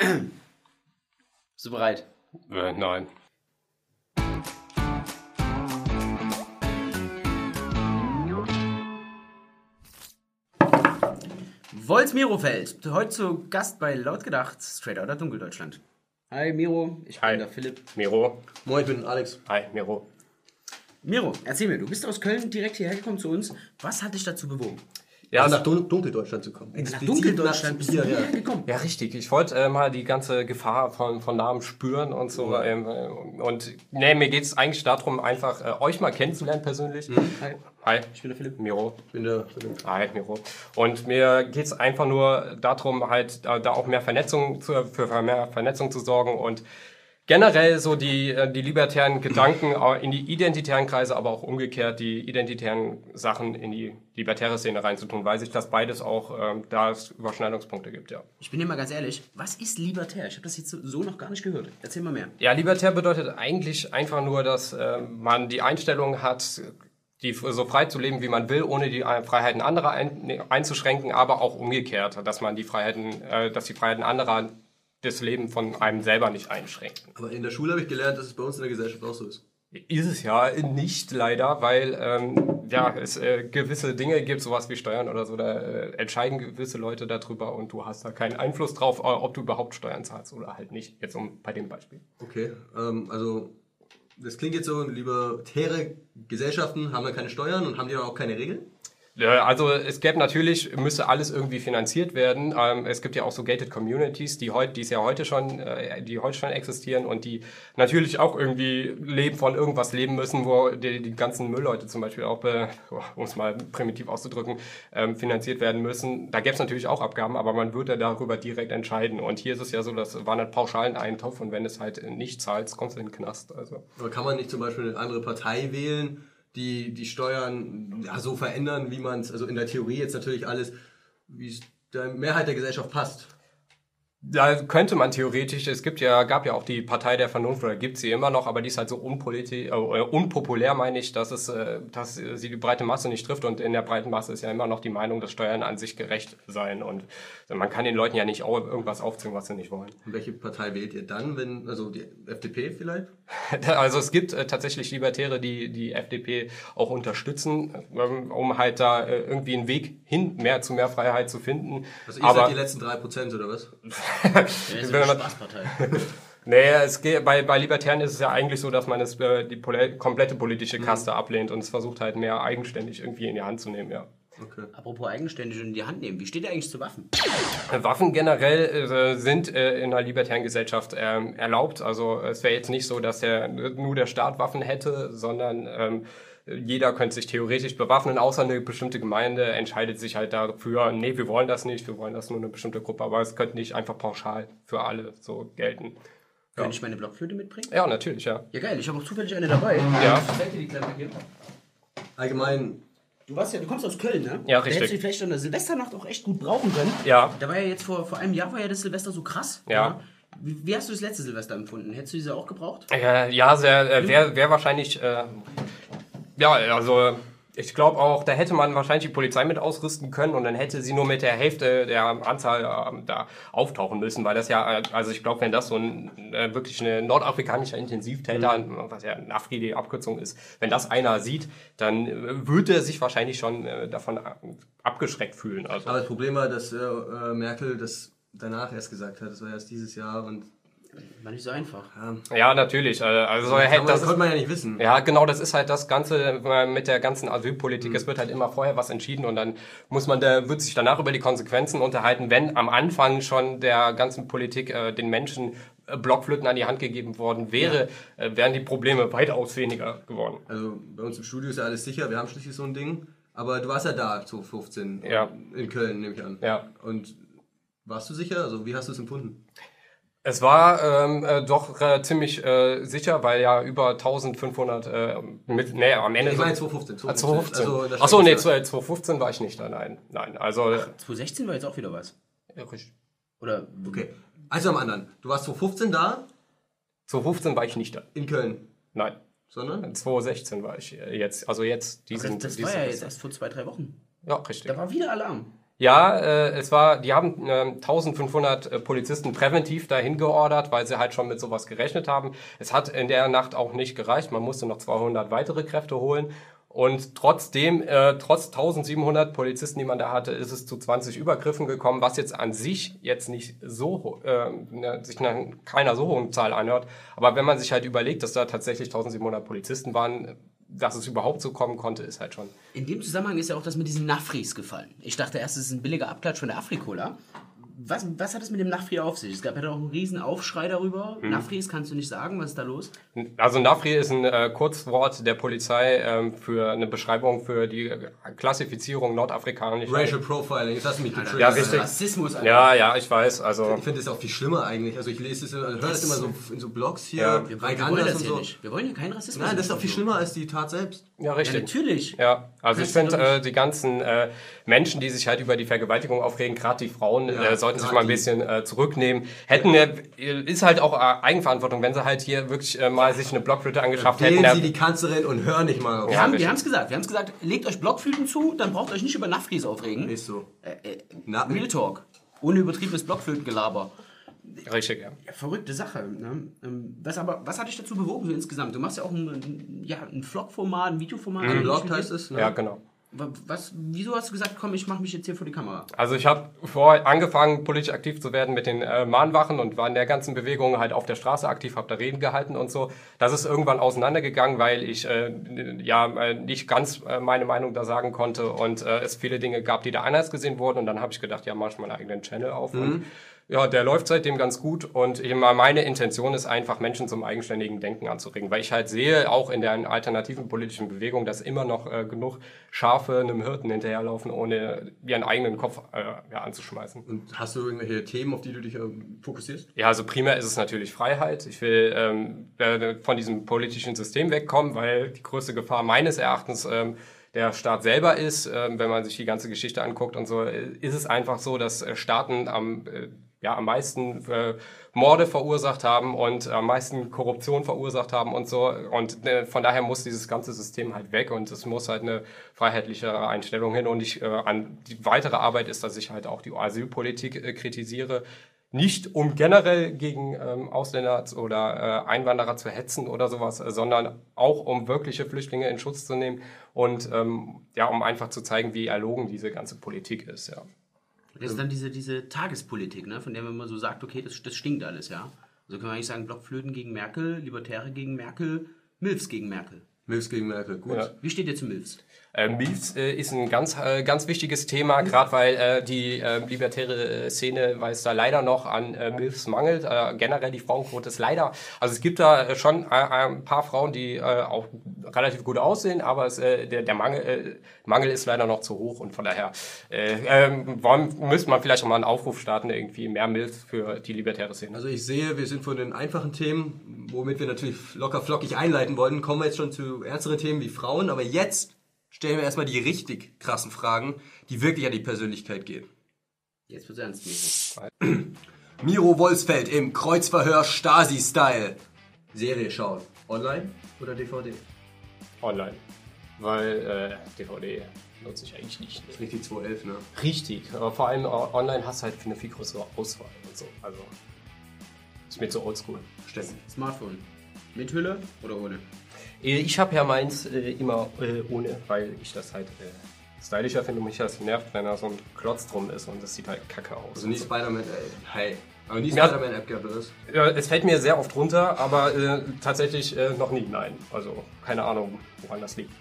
Bist du bereit? Äh, nein. Wolz Mirofeld, heute zu Gast bei Laut gedacht, Straight Outta Dunkeldeutschland. Hi Miro, ich bin Hi. der Philipp. Miro. Moin, ich bin Alex. Hi, Miro. Miro, erzähl mir, du bist aus Köln direkt hierher gekommen zu uns. Was hat dich dazu bewogen? Ja, nach Dun Dunkeldeutschland zu kommen. Nach Dunkeldeutschland nach bist du hier, hierher ja. gekommen. Ja, richtig. Ich wollte äh, mal die ganze Gefahr von, von Namen spüren und so. Ähm, äh, und nee, mir geht es eigentlich darum, einfach äh, euch mal kennenzulernen persönlich. Hi, Hi, ich bin der Philipp. Miro. Ich bin der Philipp. Hi, Miro. Und mir geht es einfach nur darum, halt da, da auch mehr Vernetzung zu, für mehr Vernetzung zu sorgen und generell so die, äh, die libertären Gedanken in die identitären Kreise, aber auch umgekehrt die identitären Sachen in die libertäre Szene reinzutun, weil sich das beides auch, ähm, da es Überschneidungspunkte gibt, ja. Ich bin dir mal ganz ehrlich, was ist libertär? Ich habe das jetzt so- noch gar nicht gehört. Erzähl mal mehr. Ja, libertär bedeutet eigentlich einfach nur, dass äh, man die Einstellung hat, die so frei zu leben, wie man will, ohne die äh, Freiheiten anderer ein, nee, einzuschränken, aber auch umgekehrt, dass man die Freiheiten, äh, dass die Freiheiten anderer das Leben von einem selber nicht einschränken. Aber in der Schule habe ich gelernt, dass es bei uns in der Gesellschaft auch so ist. Ist es ja nicht leider, weil ähm, ja, es äh, gewisse Dinge gibt, sowas wie Steuern oder so, da äh, entscheiden gewisse Leute darüber und du hast da keinen Einfluss drauf, äh, ob du überhaupt Steuern zahlst oder halt nicht. Jetzt um bei dem Beispiel. Okay, ähm, also das klingt jetzt so, libertäre Gesellschaften haben dann keine Steuern und haben die dann auch keine Regeln? Also es gäbe natürlich, müsste alles irgendwie finanziert werden. Ähm, es gibt ja auch so gated communities, die heute, die es ja heute schon, äh, die heute schon existieren und die natürlich auch irgendwie leben von irgendwas leben müssen, wo die, die ganzen Müllleute zum Beispiel auch, äh, um es mal primitiv auszudrücken, ähm, finanziert werden müssen. Da gäbe es natürlich auch Abgaben, aber man würde darüber direkt entscheiden. Und hier ist es ja so, das war ein pauschalen Eintopf und wenn es halt nicht zahlst, kommst du in den Knast. Also Oder kann man nicht zum Beispiel eine andere Partei wählen, die die Steuern ja, so verändern, wie man es, also in der Theorie jetzt natürlich alles, wie es der Mehrheit der Gesellschaft passt? Da könnte man theoretisch, es gibt ja, gab ja auch die Partei der Vernunft, oder gibt sie immer noch, aber die ist halt so unpoliti äh, unpopulär, meine ich, dass, es, äh, dass sie die breite Masse nicht trifft. Und in der breiten Masse ist ja immer noch die Meinung, dass Steuern an sich gerecht seien. Und man kann den Leuten ja nicht auch irgendwas aufzwingen, was sie nicht wollen. Und welche Partei wählt ihr dann, wenn, also die FDP vielleicht? Also es gibt äh, tatsächlich Libertäre, die die FDP auch unterstützen, ähm, um halt da äh, irgendwie einen Weg hin mehr zu mehr Freiheit zu finden. Also ihr aber seid die letzten 3% oder was? Ja, ist Wenn eine man- Spaßpartei. Nee, es geht, bei, bei Libertären ist es ja eigentlich so, dass man es, äh, die pole komplette politische Kaste ablehnt und es versucht halt mehr eigenständig irgendwie in die Hand zu nehmen, ja. Okay. Apropos eigenständig in die Hand nehmen. Wie steht ihr eigentlich zu Waffen? Waffen generell äh, sind äh, in einer libertären Gesellschaft ähm, erlaubt. Also es wäre jetzt nicht so, dass der, nur der Staat Waffen hätte, sondern ähm, jeder könnte sich theoretisch bewaffnen, außer eine bestimmte Gemeinde entscheidet sich halt dafür, nee, wir wollen das nicht, wir wollen das nur eine bestimmte Gruppe, aber es könnte nicht einfach pauschal für alle so gelten. Kann ich meine Blockflöte mitbringen? Ja, natürlich, ja. Ja geil, ich habe auch zufällig eine dabei. Ja. Allgemein, Du warst ja, du kommst aus Köln, ne? Ja, Da richtig. hättest du vielleicht an der Silvesternacht auch echt gut brauchen können. Ja. Da war ja jetzt vor, vor einem Jahr war ja das Silvester so krass. Ja. Wie, wie hast du das letzte Silvester empfunden? Hättest du diese auch gebraucht? Äh, ja, sehr, äh, wäre wär wahrscheinlich, äh, ja, also ich glaube auch, da hätte man wahrscheinlich die Polizei mit ausrüsten können und dann hätte sie nur mit der Hälfte der Anzahl ähm, da auftauchen müssen, weil das ja, äh, also ich glaube, wenn das so ein äh, wirklich eine nordafrikanischer Intensivtäter, was ja Nafri die Abkürzung ist, wenn das einer sieht, dann äh, würde er sich wahrscheinlich schon äh, davon ab- abgeschreckt fühlen. Also. aber das Problem war, dass äh, äh, Merkel das danach erst gesagt hat. Das war erst dieses Jahr und War nicht so einfach. ja, Ja, natürlich. äh, Also hätte man, das das konnte man ja nicht wissen. Ja, genau, das ist halt das Ganze äh, mit der ganzen Asylpolitik. Es wird halt immer vorher was entschieden und dann muss man da, wird sich danach über die Konsequenzen unterhalten, wenn am Anfang schon der ganzen Politik äh, den Menschen äh, Blockflöten an die Hand gegeben worden wäre, äh, wären die Probleme weitaus weniger geworden. Also bei uns im Studio ist ja alles sicher, wir haben schließlich so ein Ding. Aber du warst ja da, 2015, Ja. in Köln, nehme ich an. Ja. Und warst du sicher? Also wie hast du es empfunden? Es war ähm, äh, doch äh, ziemlich äh, sicher, weil ja über 1500 äh, mit, nee, am Ende Ich meine 2015. Ah, 2015. Also, Achso, nee, steigt es 2015 war ich nicht da, nein. Nein, also. 2016 war jetzt auch wieder was. Ja, richtig. Oder. Okay. Also am anderen. Du warst 2015 da, 2015 war ich nicht da. in Köln. Nein. Sondern? 2016 war ich äh, jetzt, also jetzt das, diesen. das diesen war ja jetzt erst vor zwei, drei Wochen. Ja, richtig. Da war wieder Alarm. Ja, äh, es war, die haben äh, 1500 äh, Polizisten präventiv dahin geordert, weil sie halt schon mit sowas gerechnet haben. Es hat in der Nacht auch nicht gereicht. Man musste noch 200 weitere Kräfte holen. Und trotzdem, äh, trotz 1700 Polizisten, die man da hatte, ist es zu 20 Übergriffen gekommen, was jetzt an sich jetzt nicht so, äh, ne, sich nach keiner so hohen Zahl anhört. Aber wenn man sich halt überlegt, dass da tatsächlich 1700 Polizisten waren, dass es überhaupt so kommen konnte, ist halt schon. In dem Zusammenhang ist ja auch das mit diesen Nafris gefallen. Ich dachte erst, es ist ein billiger Abklatsch von der Afrikola. Was, was hat es mit dem Nafri auf sich? Es gab ja doch einen riesen Aufschrei darüber. Mhm. Nafris kannst du nicht sagen, was ist da los? Also Nafri ist ein äh, Kurzwort der Polizei ähm, für eine Beschreibung für die äh, Klassifizierung nordafrikanischer. Racial Profiling, das hat mich getriggert. Ja, Das ist richtig. Rassismus, Alter. Ja, ja, ich weiß. Also Ich finde das auch viel schlimmer eigentlich. Also ich lese es, also höre das immer so in so Blogs hier, Ja. Wir, Reich wir wollen Anders das und hier so. nicht. Wir wollen hier keinen Rassismus. Nein, das ist doch viel schlimmer als die Tat selbst. Ja, Ja, richtig. natürlich. Ja, also ich finde, äh, die ganzen äh, Menschen, die sich halt über die Vergewaltigung aufregen, gerade die Frauen, Ja, äh, sollten sich mal ein bisschen äh, zurücknehmen. Hätten, äh, ist halt auch äh, Eigenverantwortung, wenn sie halt hier wirklich äh, mal sich eine Blockflöte angeschafft hätten. Wählen ja, Sie die Kanzlerin und hören nicht mal auf. Wir Ja, haben richtig. wir es gesagt. Wir haben es gesagt, legt euch Blockflöten zu, dann braucht ihr euch nicht über Nafris aufregen. Ist so. Äh, Na, Real Talk. Ohne übertriebenes Blockflötengelaber. Richtig, ja. Ja, verrückte Sache. Ne? Ähm, Was, aber, was hat dich dazu bewogen, so insgesamt? Du machst ja auch ein, ja, ein Vlog-Format, ein Videoformat. Ein Blog heißt es. Ne? Ja, genau. Wa- Was, wieso hast du gesagt, komm, ich mache mich jetzt hier vor die Kamera? Also ich habe vor angefangen, politisch aktiv zu werden mit den äh, Mahnwachen und war in der ganzen Bewegung halt auf der Straße aktiv, habe da Reden gehalten und so. Das ist irgendwann auseinandergegangen, weil ich äh, ja äh, nicht ganz äh, meine Meinung da sagen konnte und äh, es viele Dinge gab, die da anders gesehen wurden. Und dann habe ich gedacht, ja, mach ich meinen eigenen Channel auf. Und ja, der läuft seitdem ganz gut und ich, meine Intention ist einfach, Menschen zum eigenständigen Denken anzuregen, weil ich halt sehe, auch in der alternativen politischen Bewegung, dass immer noch äh, genug Schafe einem Hirten hinterherlaufen, ohne ihren eigenen Kopf äh, ja, anzuschmeißen. Und hast du irgendwelche Themen, auf die du dich ähm, fokussierst? Ja, also primär ist es natürlich Freiheit. Ich will ähm, äh, von diesem politischen System wegkommen, weil die größte Gefahr meines Erachtens ähm, der Staat selber ist. Ähm, wenn man sich die ganze Geschichte anguckt und so, äh, ist es einfach so, dass äh, Staaten am äh, ja, am meisten äh, Morde verursacht haben und am meisten Korruption verursacht haben und so. Und äh, von daher muss dieses ganze System halt weg und es muss halt eine freiheitlichere Einstellung hin. Und ich, äh, an die weitere Arbeit ist, dass ich halt auch die Asylpolitik äh, kritisiere. Nicht um generell gegen ähm, Ausländer oder äh, Einwanderer zu hetzen oder sowas, äh, sondern auch um wirkliche Flüchtlinge in Schutz zu nehmen und ähm, ja, um einfach zu zeigen, wie erlogen diese ganze Politik ist. Ja. Das ist dann diese, diese Tagespolitik, ne? von der man immer so sagt, okay, das, das stinkt alles, ja. Also können wir eigentlich sagen, Blockflöten gegen Merkel, Libertäre gegen Merkel, Milfs gegen Merkel. Milfs gegen Merkel, gut. Ja. Wie steht ihr zu Milfs? Äh, MILFs äh, ist ein ganz, äh, ganz wichtiges Thema, gerade weil äh, die äh, libertäre äh, Szene, weil es da leider noch an äh, MILFs mangelt. Äh, generell die Frauenquote ist leider, also es gibt da schon ein paar Frauen, die äh, auch relativ gut aussehen, aber es, äh, der, der Mangel, äh, Mangel ist leider noch zu hoch und von daher äh, ähm, wollen, müsste man vielleicht auch mal einen Aufruf starten, irgendwie mehr MILFs für die libertäre Szene. Also ich sehe, wir sind von den einfachen Themen, womit wir natürlich locker flockig einleiten wollten, kommen wir jetzt schon zu ernsteren Themen wie Frauen, aber jetzt stellen wir erstmal die richtig krassen Fragen, die wirklich an die Persönlichkeit gehen. Jetzt wird es ernstmäßig. Miro Wolfsfeld im Kreuzverhör Stasi-Style. Serie schauen. Online oder DVD? Online. Weil äh, DVD nutze ich eigentlich nicht. Das ist richtig 211, ne? Richtig, aber vor allem äh, online hast du halt eine viel größere Auswahl und so. Also ist mir zu oldschool. Stimmt. Smartphone. Mit Hülle oder ohne? Äh, Ich habe ja meins äh, immer äh, ohne, weil ich das halt äh, stylischer finde und mich das nervt, wenn da so ein Klotz drum ist und das sieht halt kacke aus. Also nie Spider-Man, äh, hey. Aber nie Ja. Spider-Man-App gehabt, oder? Ja, es fällt mir sehr oft runter, aber äh, tatsächlich äh, noch nie, nein. Also keine Ahnung, woran das liegt.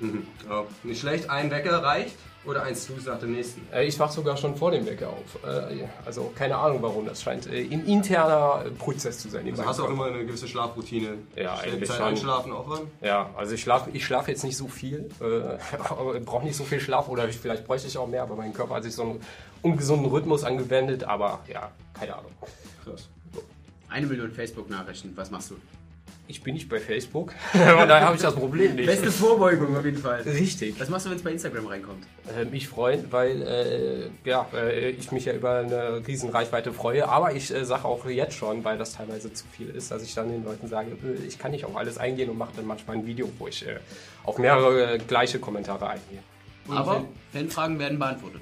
Mhm. Ja, nicht schlecht. Ein Wecker reicht oder ein Snooze nach dem nächsten. Äh, ich wach sogar schon vor dem Wecker auf. Äh, also keine Ahnung warum, das scheint äh, ein interner äh, Prozess zu sein. in Also hast du auch immer eine gewisse Schlafroutine. Ja, eigentlich Zeit schon. einschlafen, aufwachen. Ja, also ich schlafe ich schlaf jetzt nicht so viel, äh, brauche nicht so viel Schlaf oder ich, vielleicht bräuchte ich auch mehr, aber mein Körper hat sich so einen ungesunden Rhythmus angewendet, aber ja, keine Ahnung. Krass. Eine Million Facebook-Nachrichten. Was machst du? Ich bin nicht bei Facebook, von daher habe ich das Problem nicht. Beste Vorbeugung auf jeden Fall. Richtig. Was machst du, wenn es bei Instagram reinkommt? Äh, mich freuen, weil äh, ja, äh, ich mich ja über eine riesen Reichweite freue, aber ich äh, sage auch jetzt schon, weil das teilweise zu viel ist, dass ich dann den Leuten sage, äh, ich kann nicht auf alles eingehen und mache dann manchmal ein Video, wo ich äh, auf mehrere äh, gleiche Kommentare eingehe. Und Aber Fanfragen werden beantwortet.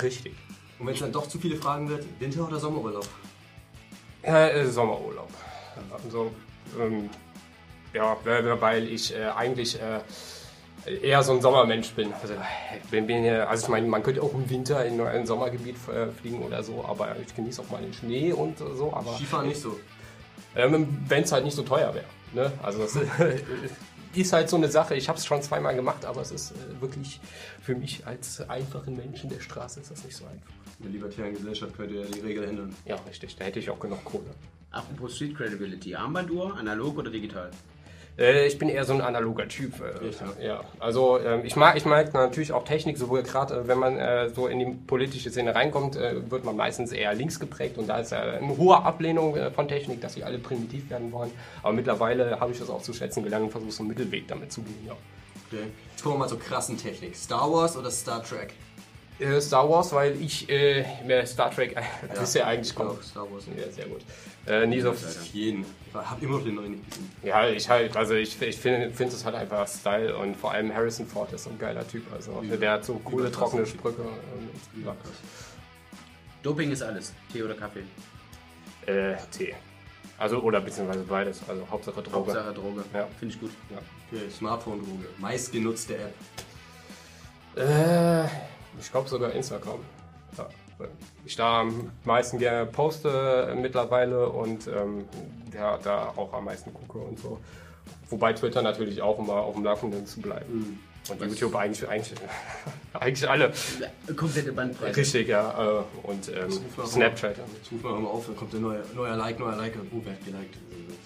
Richtig. Und wenn es dann doch zu viele Fragen wird, Winter- oder Sommerurlaub? Äh, Sommerurlaub. Also, ähm, ja, weil ich äh, eigentlich äh, eher so ein Sommermensch bin. Also, ich bin, bin ja, also ich meine, man könnte auch im Winter in ein Sommergebiet äh, fliegen oder so, aber ich genieße auch mal den Schnee und so. Aber Skifahren nicht so. ähm, wenn es halt nicht so teuer wäre. Ne? Also das ist halt so eine Sache. Ich habe es schon zweimal gemacht, aber es ist äh, wirklich für mich als einfachen Menschen der Straße ist das nicht so einfach. In der libertären Gesellschaft könnte ja die Regel ändern. Ja, richtig. Da hätte ich auch genug Kohle. Apropos Street Credibility. Armbanduhr, analog oder digital? Äh, ich bin eher so ein analoger Typ. Äh, ja. Also ähm, ich mag, ich mag natürlich auch Technik, sowohl gerade äh, wenn man äh, so in die politische Szene reinkommt, äh, wird man meistens eher links geprägt und da ist äh, eine hohe Ablehnung äh, von Technik, dass sie alle primitiv werden wollen. Aber mittlerweile habe ich das auch zu schätzen gelernt und versuche so einen Mittelweg damit zu gehen. Ja. Okay. Jetzt kommen wir mal zur krassen Technik. Star Wars oder Star Trek? Äh, Star Wars, weil ich äh, mehr Star Trek, das ist ja eigentlich Auch kommt. Star Wars. Ja, sehr gut. Äh, nie so, Jeden. Ich habe immer noch den neuen nicht gesehen. ja, ich halt, also ich, ich finde find es halt einfach Style und vor allem Harrison Ford ist so ein geiler Typ. Also der hat so coole trockene Sprüche. Und, ja. Doping ist alles. Tee oder Kaffee? Äh, Tee. Also, oder beziehungsweise beides. Also Hauptsache Droge. Hauptsache Droge. Ja. Finde ich gut. Ja. Okay, Smartphone-Droge. Meistgenutzte App. Äh, ich glaube sogar Instagram. Ja, ich da am meisten gerne poste äh, mittlerweile und ähm, ja, da auch am meisten gucke und so. Wobei Twitter natürlich auch, um mal auf dem Laufenden zu bleiben. Und YouTube eigentlich, eigentlich, eigentlich alle. Komplette Bandbreite. Richtig, ja. Äh, und ähm. Snapchat. Rufen wir mal auf, dann kommt der neue, neuer Like, neuer Like. Oh, wer hat geliked?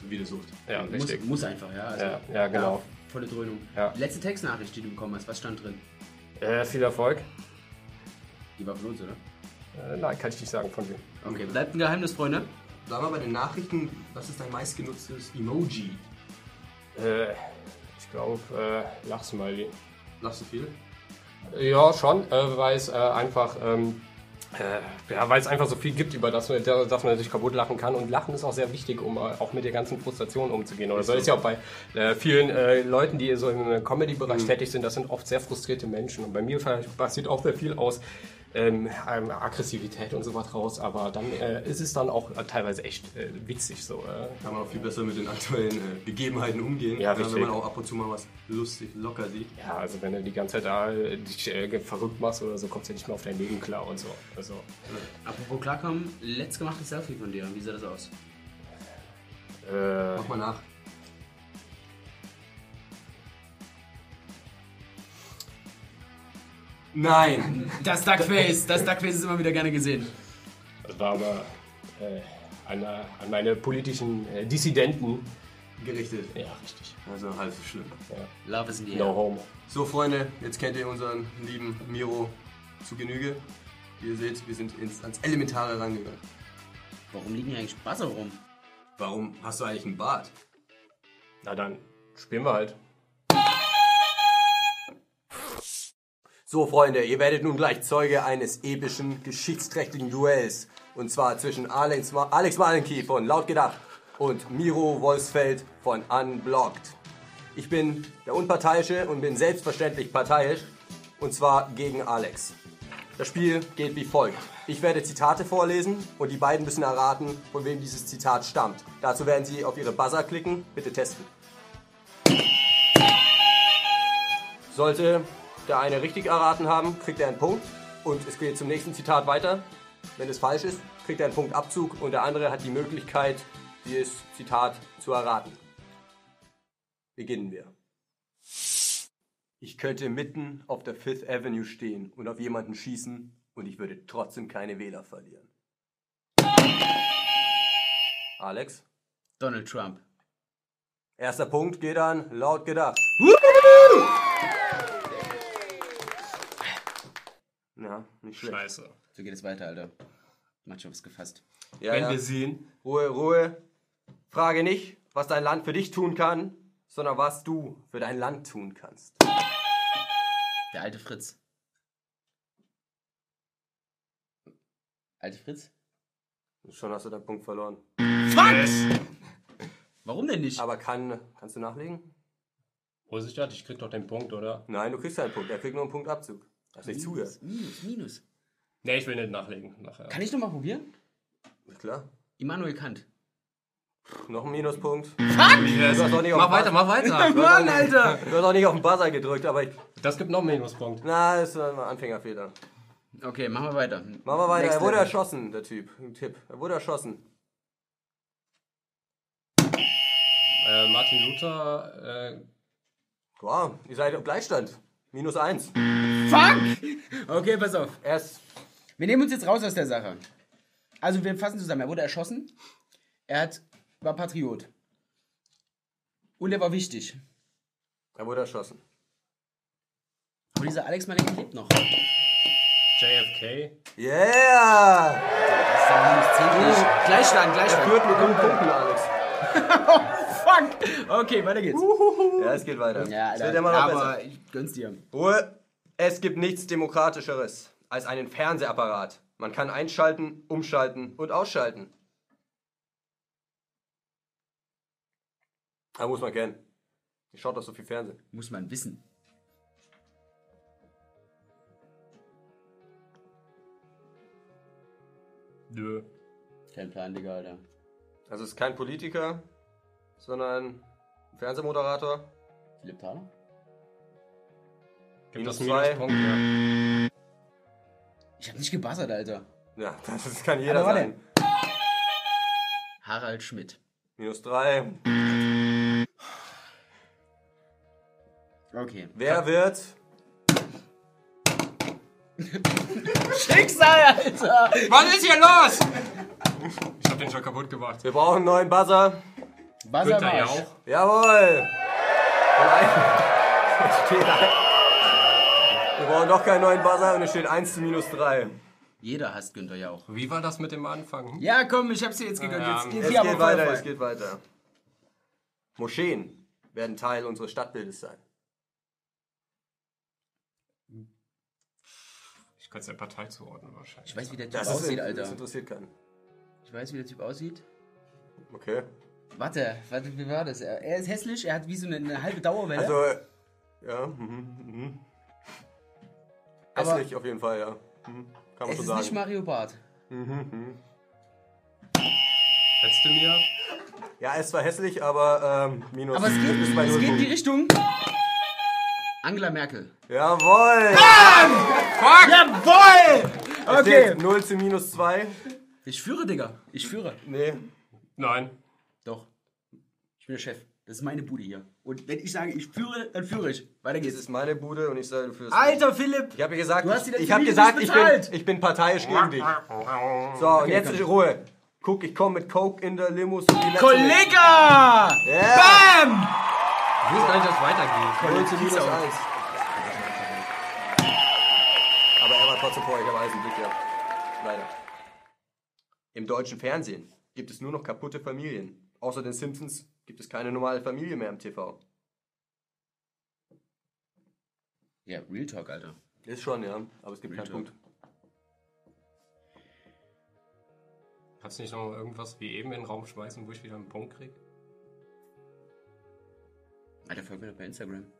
So wie du sucht. Ja, Muss, richtig. muss einfach, ja. Also, Ja, ja, genau. volle Dröhnung. Ja. Letzte Textnachricht, die du bekommen hast, was stand drin? Äh, viel Erfolg. Die war von uns, oder? Äh, nein, kann ich nicht sagen von wem. Okay, bleibt ein Geheimnis, Freunde. Sag mal bei den Nachrichten, was ist dein meistgenutztes Emoji? Äh, ich glaube, äh, Lachsmiley. Lachst du viel? Ja, schon, äh, weil es äh, einfach, ähm, äh, ja, weil es einfach so viel gibt, über das, man- das man sich kaputt lachen kann. Und Lachen ist auch sehr wichtig, um äh, auch mit der ganzen Frustration umzugehen. Oder so ist ja auch bei äh, vielen äh, Leuten, die so im Comedy-Bereich tätig sind, das sind oft sehr frustrierte Menschen. Und bei mir passiert auch sehr viel aus ähm, ähm, Aggressivität und so was raus. Aber dann äh, ist es dann auch äh, teilweise echt äh, witzig so. Äh, Kann man auch viel besser mit den aktuellen äh, Gegebenheiten umgehen. Ja, wenn man auch ab und zu mal was lustig, locker sieht. Ja, also wenn du die ganze Zeit da äh, dich äh, verrückt machst oder so, kommst du ja nicht mehr auf dein Leben klar und so. Also, Apropos klarkommen, letztgemachtes Selfie von dir. Wie sah das aus? äh, Mach mal nach. Nein! Das Duckface, das Duckface ist immer wieder gerne gesehen. das war aber äh, an, an meine politischen äh, Dissidenten. Gerichtet. Ja, richtig. Also halb so schlimm. Love is in the No air. homo. So Freunde, jetzt kennt ihr unseren lieben Miro zu Genüge. Wie ihr seht, wir sind ins, ans Elementare rangegangen. Warum liegen hier eigentlich Buzzer rum? Warum hast du eigentlich einen Bart? Na dann, spielen wir halt. So, Freunde, ihr werdet nun gleich Zeuge eines epischen, geschichtsträchtigen Duells. Und zwar zwischen Alex, Ma Alex Malenki von Laut Gedacht und Miro Wolfsfeld von Unblocked. Ich bin der Unparteiische und bin selbstverständlich parteiisch. Und zwar gegen Alex. Das Spiel geht wie folgt. Ich werde Zitate vorlesen und die beiden müssen erraten, von wem dieses Zitat stammt. Dazu werden sie auf ihre Buzzer klicken. Bitte testen. Sollte der eine richtig erraten haben, kriegt er einen Punkt und es geht zum nächsten Zitat weiter. Wenn es falsch ist, kriegt er einen Punktabzug und der andere hat die Möglichkeit, dieses Zitat zu erraten. Beginnen wir. Ich könnte mitten auf der Fifth Avenue stehen und auf jemanden schießen und ich würde trotzdem keine Wähler verlieren. Alex? Donald Trump. Erster Punkt geht an laut gedacht. Ja, nicht schlecht. Scheiße. So geht es weiter, Alter. Macht schon was gefasst. Ja, Wenn ja. wir sehen. Ruhe, Ruhe. Frage nicht, was dein Land für dich tun kann, sondern was du für dein Land tun kannst. Der alte Fritz. Alte Fritz? Schon hast du deinen Punkt verloren. Fuck! Warum denn nicht? Aber kann, kannst du nachlegen? Vorsicht, ich krieg doch den Punkt, oder? Nein, du kriegst keinen Punkt. Er kriegt nur einen Punktabzug. Hast nicht zugehört. Minus, Minus. Nee, ich will nicht nachlegen. Nachher. Kann ich nochmal probieren? Ist klar. Immanuel Kant. Noch ein Minuspunkt. Yes. Nicht auf Mach weiter, mach weiter. Mann, Alter! Du hast auch nicht auf den Buzzer gedrückt, aber ich, Das gibt noch einen Minuspunkt. na, das ist ein Anfängerfehler. Okay, machen wir weiter. Machen wir weiter. Next er wurde erschossen, der Typ. Ein Tipp. Er wurde erschossen. Äh, Martin Luther, äh, Wow, ihr seid auf Gleichstand. Minus eins. Fuck! Okay, pass auf. Er ist. Wir nehmen uns jetzt raus aus der Sache. Also wir fassen zusammen. Er wurde erschossen. Er hat, war Patriot. Und er war wichtig. Er wurde erschossen. Aber dieser Alex Malek lebt noch. JFK. Yeah! Das ist aber nicht zehn. Gleichstand, Er Gleichstand. führt mit null Punkten, Alex. Fuck! Okay, weiter geht's. Ja, es geht weiter. Ja, es wird immer noch aber besser. ich gönn's dir. Ruhe. Es gibt nichts Demokratischeres als einen Fernsehapparat. Man kann einschalten, umschalten und ausschalten. Da muss man kennen. Ich schaut doch so viel Fernsehen. Muss man wissen. Nö. Kein Plan, Digga, Alter. Also es ist kein Politiker, sondern ein Fernsehmoderator. Philipp Thaler? Gibt Minus das zwei. Minuspunkt, ja. Ich hab nicht gebassert, Alter. Ja, das kann jeder Aber warte. sein. Harald Schmidt. Minus drei. Okay. Wer wird Schicksal, Alter! Was ist hier los? Ich hab den schon kaputt gemacht. Wir brauchen einen neuen Buzzer. Buzzer Günther ja Marsch. auch. Jawohl! Wir brauchen doch keinen neuen Buzzer und es steht 1 zu minus 3. Jeder hasst Günther ja auch. Wie war das mit dem Anfang? Ja, komm, ich hab's dir jetzt gegönnt. Ja, Jetzt, jetzt Es geht weiter, es geht weiter. Moscheen werden Teil unseres Stadtbildes sein. Ich kann es der Partei zuordnen wahrscheinlich. Ich weiß, wie der Typ Das, aussieht, ist, Alter. das interessiert keinen. Ich weiß, wie der Typ aussieht. Okay. Warte, warte, wie war das? Er, ist hässlich, er hat wie so eine, eine halbe Dauerwelle. Also, ja, mhm, mhm. Aber- Hässlich auf jeden Fall, ja. Mhm. Kann man es so ist sagen. nicht Mario Barth. Hättest du mir? ja, er ist zwar hässlich, aber ähm, minus. Aber es geht, bei es geht in die. Richtung. Angela Merkel. Jawohl! Jawoll! Es steht 0 zu minus 2. Ich führe, Digga. Ich führe. Nee. Nein. Doch. Ich bin der Chef. Das ist meine Bude hier. Und wenn ich sage, ich führe, dann führe ich. Weiter Das geht's. ist meine Bude und ich sage, du führst. Alter Philipp! Ich habe gesagt, Du hast die ich, ich habe gesagt, ich bin, ich bin parteiisch gegen dich. So, und jetzt ist Ruhe. Guck, ich komme mit Coke in der die letzte. Kollega! Ja! Bam! Ich wusste gar nicht, dass es weitergeht. 0 zu minus Kies 1. auch. Aber er war trotzdem vor, ich habe alles im Blick gehabt. Leider. Im deutschen Fernsehen gibt es nur noch kaputte Familien. Außer den Simpsons gibt es keine normale Familie mehr im TV. Ja, Real Talk, Alter. Ist schon, ja. Aber es gibt Real keinen Talk. Punkt. Kannst du nicht noch mal irgendwas wie eben in den Raum schmeißen, wo ich wieder einen Punkt krieg? Alter, folgt mir doch bei Instagram.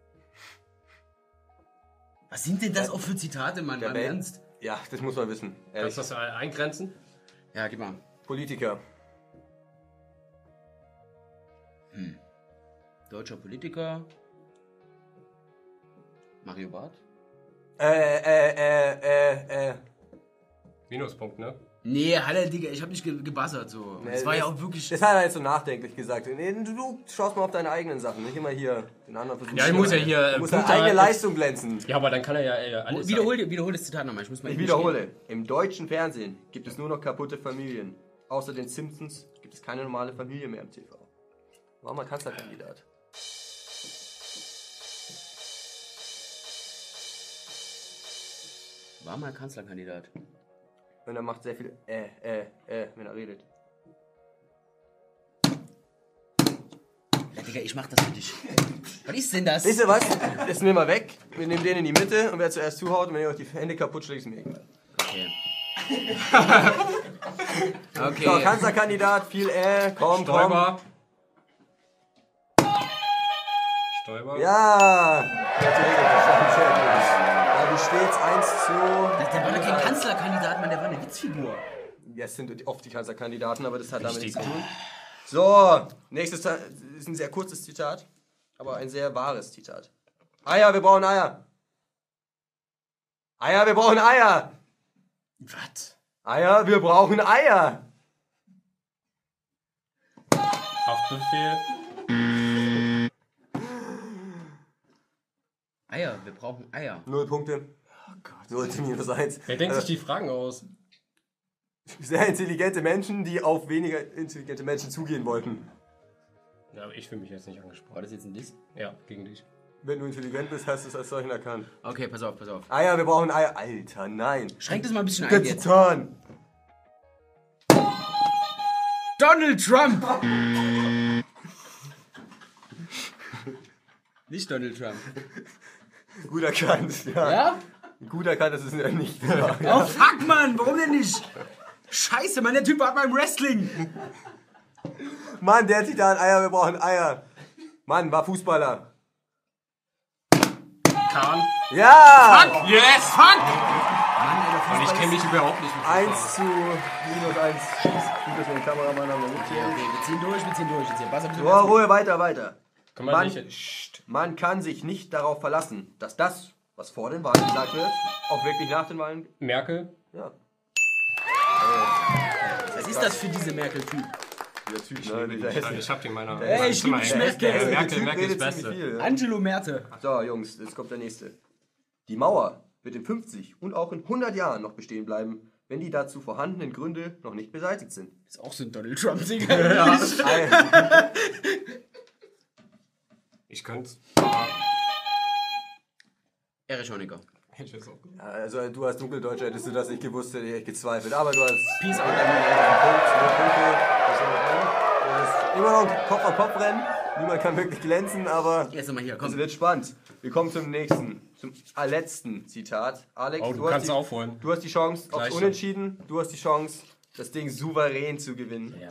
Was sind denn das auch für Zitate, Mann? Der Band. Ernst? Ja, das muss man wissen. Ehrlich. Kannst du das eingrenzen? Ja, gib mal. Politiker. Deutscher Politiker. Mario Barth? Äh, äh, äh, äh, äh. Minuspunkt, ne? Nee, Halle, Digga, ich hab nicht ge gebassert so. das war ja auch wirklich. Das hat er jetzt so nachdenklich gesagt. Nee, du, du schaust mal auf deine eigenen Sachen, nicht immer hier den anderen versuchen. Ja, ich muss ja hier, Du äh, musst deine eigene Leistung glänzen. Ja, aber dann kann er ja äh, alles Wiederhol, wiederhol das Zitat nochmal. Ich muss mal Ich wiederhole. Im deutschen Fernsehen gibt es nur noch kaputte Familien. Außer den Simpsons gibt es keine normale Familie mehr im TV. War mal Kanzlerkandidat. War mal Kanzlerkandidat. Und er macht sehr viel äh, äh, äh, wenn er redet. Ja, Digga, ich mach das für dich. Was ist denn das? Wisst ihr was? Das nehmen wir weg. Wir nehmen den in die Mitte und wer zuerst zuhaut und wenn ihr euch die Hände kaputt schlägt, ist mir egal. Okay. So, okay. Kanzlerkandidat, viel äh, komm, komm. Stoiber. Stoiber. Ja! Ja, du steht's 1 zu. Der war doch kein Kanzlerkandidat, Mann, der war eine Witzfigur. Ja, es sind oft die Kanzlerkandidaten, aber das hat damit nichts zu tun. So, nächstes ist ein sehr kurzes Zitat, aber ein sehr wahres Zitat. Eier, wir brauchen Eier. Eier, wir brauchen Eier. Was? Eier, wir brauchen Eier. Haftbefehl. Eier, wir brauchen Eier. Null Punkte. Oh Gott. Null zu minus eins. Wer denkt sich die Fragen aus? Sehr intelligente Menschen, die auf weniger intelligente Menschen zugehen wollten. Ja, aber ich fühle mich jetzt nicht War angesprochen. das jetzt ein Diss? Ja, gegen dich. Wenn du intelligent bist, hast du es als solchen erkannt. Okay, pass auf, pass auf. Eier, wir brauchen Eier. Alter, nein. Schränk das mal ein bisschen ein jetzt. Titan. Donald Trump! Nicht Donald Trump. Gut erkannt. Ja. Ja? Gut erkannt, das ist ja nicht. Oh fuck, Mann, warum denn nicht? Scheiße, Mann, der Typ war beim Wrestling. Mann, der Titan, Eier, wir brauchen Eier. Mann, war Fußballer. Kahn. Ja! Yes! Fuck! Mann, Und ich kenne mich überhaupt nicht mit Fußball 1 zu minus 1. Schießt. Gut, dass wir den Kameramann haben. hier- Okay, wir ziehen durch, wir ziehen durch. Jetzt hier. Pass auf, So, Ruhe, weiter, weiter. Kann man Mann. nicht. Man kann sich nicht darauf verlassen, dass das, was vor den Wahlen gesagt wird, auch wirklich nach den Wahlen. Merkel. Ja. Was ist das für diese Merkel-Typ? Der Typ, ne? Dieser Ich, Hessen. ich hab den meiner. Ey, meinem ich Zimmer lieb hängen. Merkel. Der Merkel, Typ Merkel ist Beste. viel, ja. Angelo Merte. So, Jungs, jetzt kommt der nächste. Die Mauer wird in 50 und auch in 100 Jahren noch bestehen bleiben, wenn die dazu vorhandenen Gründe noch nicht beseitigt sind. Ist auch so ein Donald Trump-Singer. Ja. Ich könnte Erich Honecker. Also, du als Dunkeldeutscher hättest du das nicht gewusst, hätte ich echt gezweifelt. Aber du hast Peace out, einen. Punkt, Punkte. Das ist immer- noch ein Kopf an Kopf rennen. Niemand kann wirklich glänzen, aber Jetzt nochmal hier, es komm. wird spannend. Wir kommen zum nächsten, zum letzten Zitat. Alex, Oh, du hast kannst die, aufholen. Du hast die Chance aufs. Unentschieden. Du hast die Chance, das Ding souverän zu gewinnen. Ja,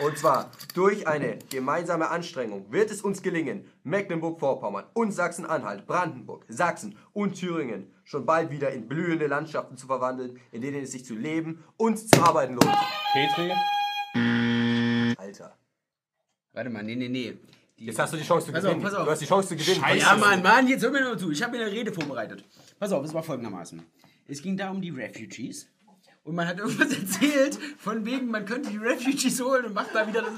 Und zwar durch eine gemeinsame Anstrengung wird es uns gelingen, Mecklenburg-Vorpommern und Sachsen-Anhalt, Brandenburg, Sachsen und Thüringen schon bald wieder in blühende Landschaften zu verwandeln, in denen es sich zu leben und zu arbeiten lohnt. Petri. Alter. Warte mal, nee, nee, nee. Die- Jetzt hast du die Chance zu Pass auf, gewinnen. pass auf. Du hast die Chance zu gewinnen. Scheiße. Ja, Mann, Mann, jetzt hör mir nur zu. Ich habe mir eine Rede vorbereitet. Pass auf, es war folgendermaßen. Es ging da um die Refugees. Und man hat irgendwas erzählt, von wegen, man könnte die Refugees holen und macht da wieder das.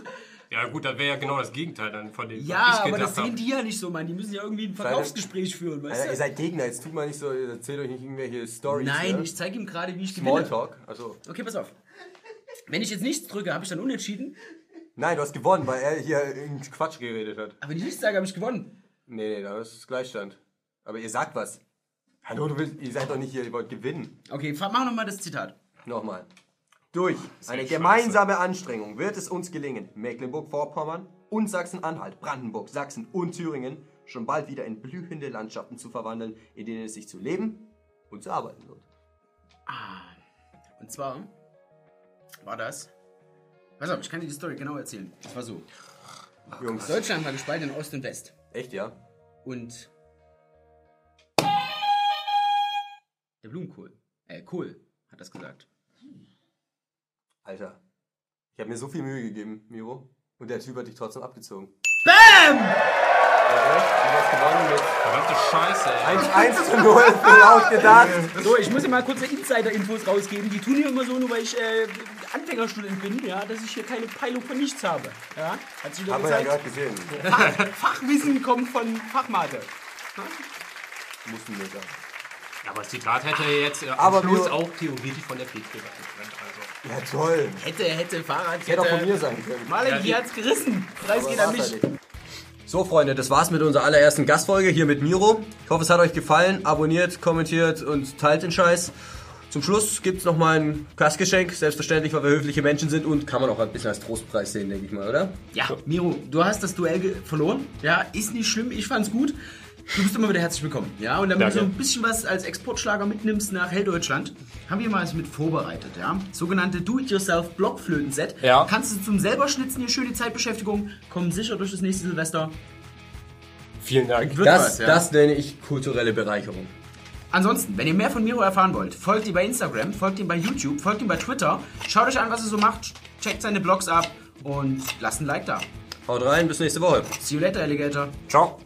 Ja gut, das wäre ja genau das Gegenteil dann von dem, Ja, was ich aber das sehen die ja nicht so, Mann. Die müssen ja irgendwie ein Verkaufsgespräch führen, weißt Alter, ihr du? seid Gegner, jetzt tut mal nicht so, erzählt euch nicht irgendwelche Stories. Nein, ne? ich zeige ihm gerade, wie ich gewinne. Smalltalk. Also, Okay, pass auf. Wenn ich jetzt nichts drücke, habe ich dann unentschieden. nein, du hast gewonnen, weil er hier irgendeinen Quatsch geredet hat. Aber wenn ich nichts sage, habe ich gewonnen. Nee, nee, da ist es Gleichstand. Aber ihr sagt was. Hallo, du willst, ihr seid doch nicht hier, ihr wollt gewinnen. Okay, mach nochmal das Zitat. Nochmal. Durch eine scheiße. gemeinsame Anstrengung wird es uns gelingen, Mecklenburg-Vorpommern und Sachsen-Anhalt, Brandenburg, Sachsen und Thüringen schon bald wieder in blühende Landschaften zu verwandeln, in denen es sich zu leben und zu arbeiten lohnt. Und zwar war das. Pass auf, ich kann dir die Story genau erzählen. Das war so. Jungs, Deutschland war gespalten in Ost und West. echt, ja? Und. Der Blumenkohl. Äh, Kohl hat das gesagt. Alter. Ich habe mir so viel Mühe gegeben, Miro. Und der Typ hat dich trotzdem abgezogen. BAM! Du hast gewonnen mit Verdammte Scheiße, ey. 1, 1 zu 0 für laut gedacht. So, ich muss dir mal kurz Insider-Infos rausgeben. Die tun hier immer so, nur weil ich äh, Anfängerstudent bin, ja, dass ich hier keine Peilung von nichts habe. Ja, hat sich Haben wir ja gerade gesehen. Fachwissen kommt von Fachmate. Mussten wir sagen. Ja, aber das Zitat hätte jetzt äh, am Aber Schluss wir- auch theoretisch von der werden können. Also. Ja, toll. Hätte, hätte, Fahrrad, Hätte auch von mir sein können. Malek, hier hat's gerissen. Preis geht an mich. nicht. So, Freunde, das war's mit unserer allerersten Gastfolge hier mit Miro. Ich hoffe, es hat euch gefallen. Abonniert, kommentiert und teilt den Scheiß. Zum Schluss gibt's noch mal ein Gastgeschenk, selbstverständlich, weil wir höfliche Menschen sind und kann man auch ein bisschen als Trostpreis sehen, denke ich mal, oder? Ja, Miro, du hast das Duell verloren. Ja, ist nicht schlimm, ich fand's gut. Du bist immer wieder herzlich willkommen. Ja, und damit Danke. du so ein bisschen was als Exportschlager mitnimmst nach Helldeutschland, haben wir mal was mit vorbereitet. Ja, sogenannte Do-it-yourself Blockflöten-Set. Ja. Kannst du zum selber schnitzen, hier schöne Zeitbeschäftigung, kommen sicher durch das nächste Silvester. Vielen Dank. Wird Das, was, ja. das nenne ich kulturelle Bereicherung. Ansonsten, wenn ihr mehr von Miro erfahren wollt, folgt ihm bei Instagram, folgt ihm bei YouTube, folgt ihm bei Twitter, schaut euch an, was er so macht, checkt seine Blogs ab und lasst ein Like da. Haut rein, bis nächste Woche. See you later, Alligator. Ciao.